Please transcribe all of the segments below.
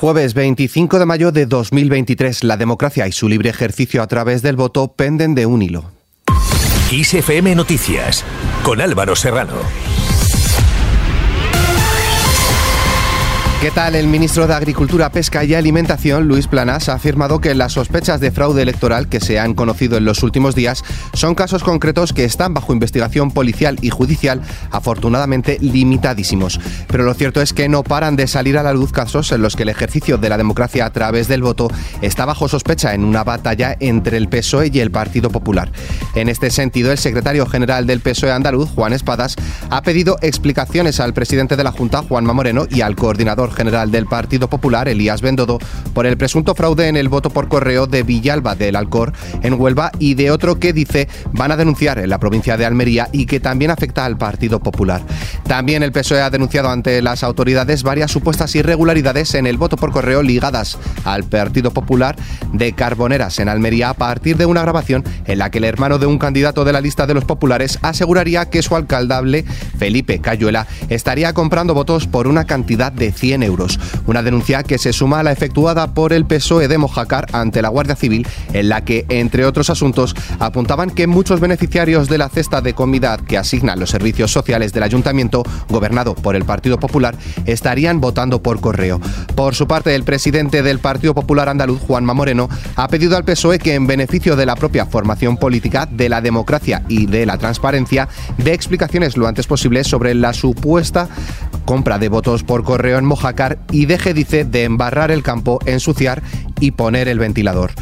Jueves 25 de mayo de 2023, la democracia y su libre ejercicio a través del voto penden de un hilo. ISFM Noticias, con Álvaro Serrano. ¿Qué tal? El ministro de Agricultura, Pesca y Alimentación, Luis Planas, ha afirmado que las sospechas de fraude electoral que se han conocido en los últimos días son casos concretos que están bajo investigación policial y judicial, afortunadamente limitadísimos. Pero lo cierto es que no paran de salir a la luz casos en los que el ejercicio de la democracia a través del voto está bajo sospecha en una batalla entre el PSOE y el Partido Popular. En este sentido, el secretario general del PSOE andaluz, Juan Espadas, ha pedido explicaciones al presidente de la Junta, Juanma Moreno, y al coordinador general del Partido Popular, Elías Bendodo, por el presunto fraude en el voto por correo de Villalba del Alcor en Huelva y de otro que dice van a denunciar en la provincia de Almería y que también afecta al Partido Popular. También el PSOE ha denunciado ante las autoridades varias supuestas irregularidades en el voto por correo ligadas al Partido Popular de Carboneras en Almería a partir de una grabación en la que el hermano de un candidato de la lista de los populares aseguraría que su alcaldable, Felipe Cayuela, estaría comprando votos por una cantidad de 100 euros. Una denuncia que se suma a la efectuada por el PSOE de Mojácar ante la Guardia Civil, en la que, entre otros asuntos, apuntaban que muchos beneficiarios de la cesta de comida que asignan los servicios sociales del ayuntamiento, gobernado por el Partido Popular, estarían votando por correo. Por su parte, el presidente del Partido Popular andaluz, Juanma Moreno, ha pedido al PSOE que, en beneficio de la propia formación política, de la democracia y de la transparencia, dé explicaciones lo antes posible sobre la supuesta compra de votos por correo en Mojácar y deje, dice, de embarrar el campo, ensuciar y poner el ventilador.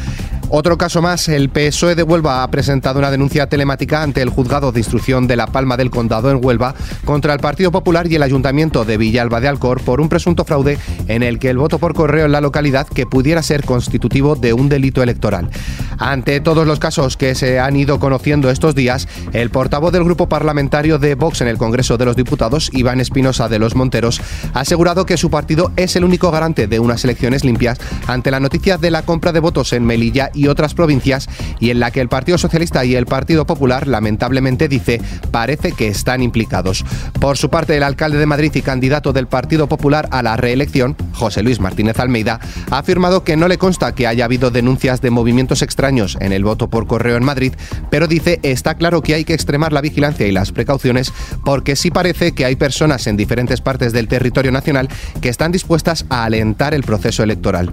Otro caso más, el PSOE de Huelva ha presentado una denuncia telemática ante el juzgado de instrucción de La Palma del Condado en Huelva contra el Partido Popular y el Ayuntamiento de Villalba de Alcor por un presunto fraude en el que el voto por correo en la localidad que pudiera ser constitutivo de un delito electoral. Ante todos los casos que se han ido conociendo estos días, el portavoz del grupo parlamentario de Vox en el Congreso de los Diputados, Iván Espinosa de los Monteros, ha asegurado que su partido es el único garante de unas elecciones limpias ante la noticia de la compra de votos en Melilla y otras provincias y en la que el Partido Socialista y el Partido Popular lamentablemente dice parece que están implicados. Por su parte, el alcalde de Madrid y candidato del Partido Popular a la reelección, José Luis Martínez Almeida, ha afirmado que no le consta que haya habido denuncias de movimientos extraños en el voto por correo en Madrid, pero dice está claro que hay que extremar la vigilancia y las precauciones porque sí parece que hay personas en diferentes partes del territorio nacional que están dispuestas a alentar el proceso electoral.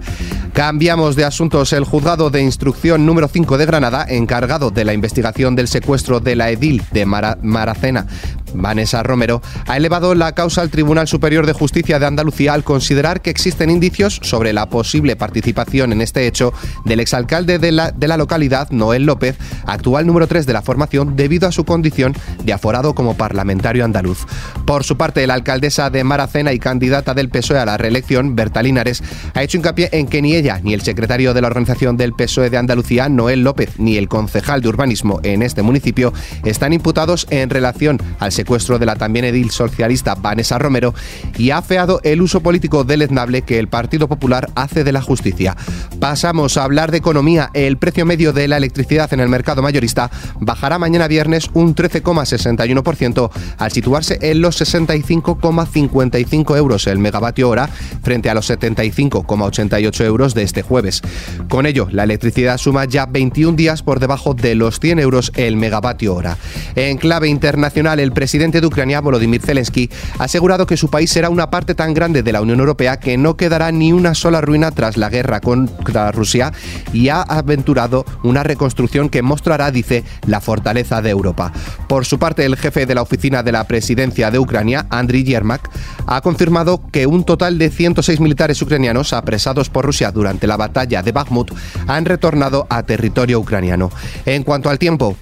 Cambiamos de asuntos. El juzgado de instrucción número 5 de Granada, encargado de la investigación del secuestro de la edil de Maracena, Vanessa Romero, ha elevado la causa al Tribunal Superior de Justicia de Andalucía al considerar que existen indicios sobre la posible participación en este hecho del exalcalde de la, de la localidad, Noel López, actual número 3 de la formación, debido a su condición de aforado como parlamentario andaluz. Por su parte, la alcaldesa de Maracena y candidata del PSOE a la reelección, Berta Linares, ha hecho hincapié en que ni ella ni el secretario de la organización del PSOE de Andalucía, Noel López, ni el concejal de urbanismo en este municipio están imputados en relación al secuestro de la también edil socialista Vanessa Romero y ha afeado el uso político deleznable que el Partido Popular hace de la justicia. Pasamos a hablar de economía. El precio medio de la electricidad en el mercado mayorista bajará mañana viernes un 13,61% al situarse en los 65,55 euros el megavatio hora frente a los 75,88 euros de este jueves. Con ello, la electricidad suma ya 21 días por debajo de los 100 euros el megavatio hora. En clave internacional, el presidente de Ucrania, Volodymyr Zelensky, ha asegurado que su país será una parte tan grande de la Unión Europea que no quedará ni una sola ruina tras la guerra contra Rusia y ha aventurado una reconstrucción que mostrará, dice, la fortaleza de Europa. Por su parte, el jefe de la oficina de la presidencia de Ucrania, Andriy Yermak, ha confirmado que un total de 106 militares ucranianos apresados por Rusia durante la batalla de Bakhmut han retornado a territorio ucraniano. En cuanto al tiempo,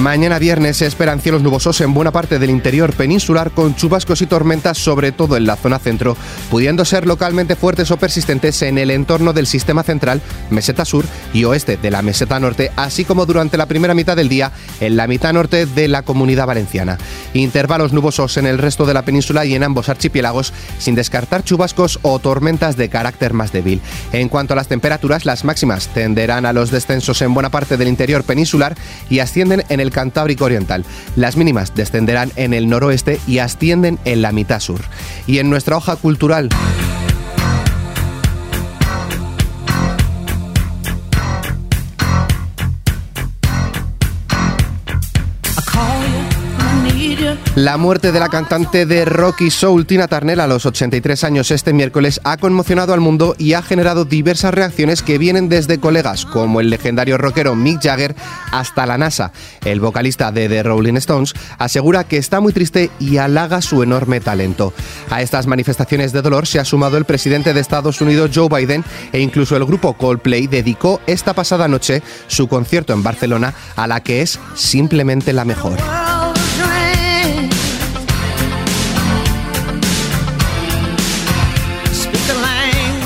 Mañana viernes se esperan cielos nubosos en buena parte del interior peninsular con chubascos y tormentas sobre todo en la zona centro, pudiendo ser localmente fuertes o persistentes en el entorno del sistema central, meseta sur y oeste de la meseta norte, así como durante la primera mitad del día en la mitad norte de la comunidad valenciana. Intervalos nubosos en el resto de la península y en ambos archipiélagos, sin descartar chubascos o tormentas de carácter más débil. En cuanto a las temperaturas, las máximas tenderán a los descensos en buena parte del interior peninsular y ascienden en en el Cantábrico Oriental. Las mínimas descenderán en el noroeste y ascienden en la mitad sur. Y en nuestra hoja cultural... La muerte de la cantante de rock y soul Tina Turner a los 83 años este miércoles ha conmocionado al mundo y ha generado diversas reacciones que vienen desde colegas como el legendario rockero Mick Jagger hasta la NASA. El vocalista de The Rolling Stones asegura que está muy triste y halaga su enorme talento. A estas manifestaciones de dolor se ha sumado el presidente de Estados Unidos Joe Biden e incluso el grupo Coldplay dedicó esta pasada noche su concierto en Barcelona a la que es simplemente la mejor.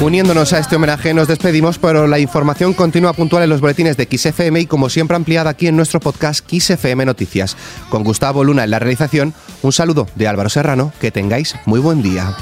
Uniéndonos a este homenaje nos despedimos, pero la información continúa puntual en los boletines de XFM y como siempre ampliada aquí en nuestro podcast XFM Noticias. Con Gustavo Luna en la realización, un saludo de Álvaro Serrano, que tengáis muy buen día.